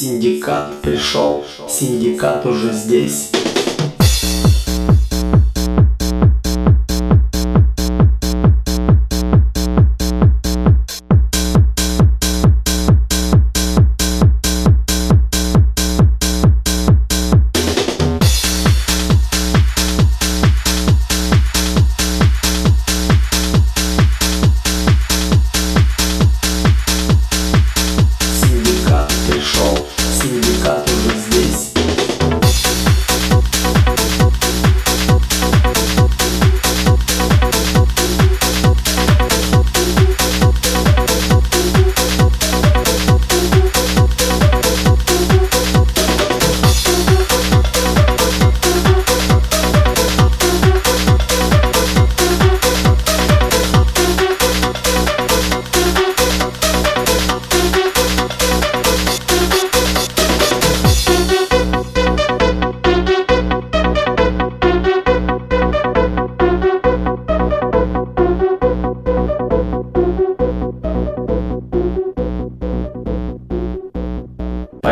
Синдикат пришел, синдикат уже здесь.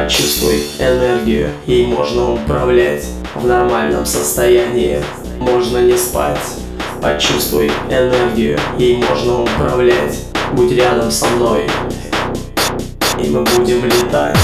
Почувствуй энергию, ей можно управлять В нормальном состоянии можно не спать. Почувствуй энергию, ей можно управлять. Будь рядом со мной И мы будем летать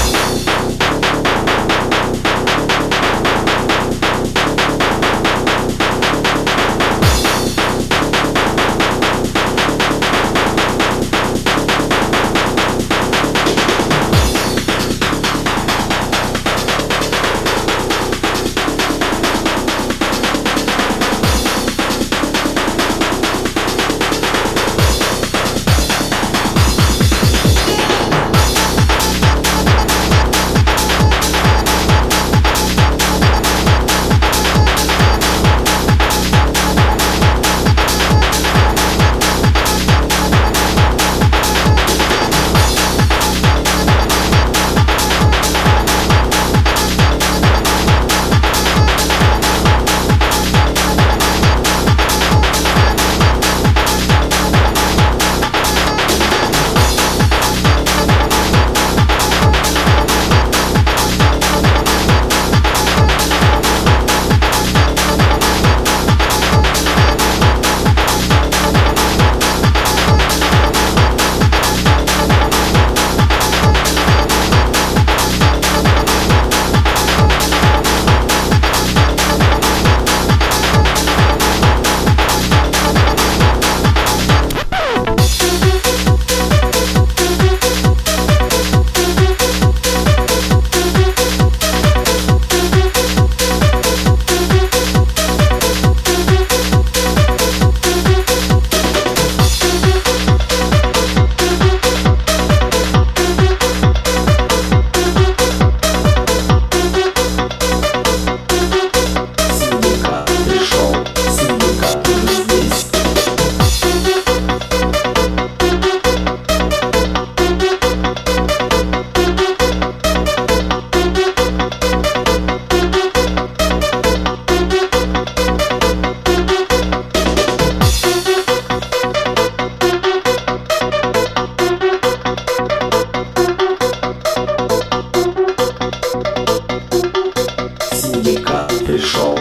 пришел.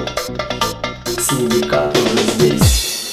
Синдикат уже здесь.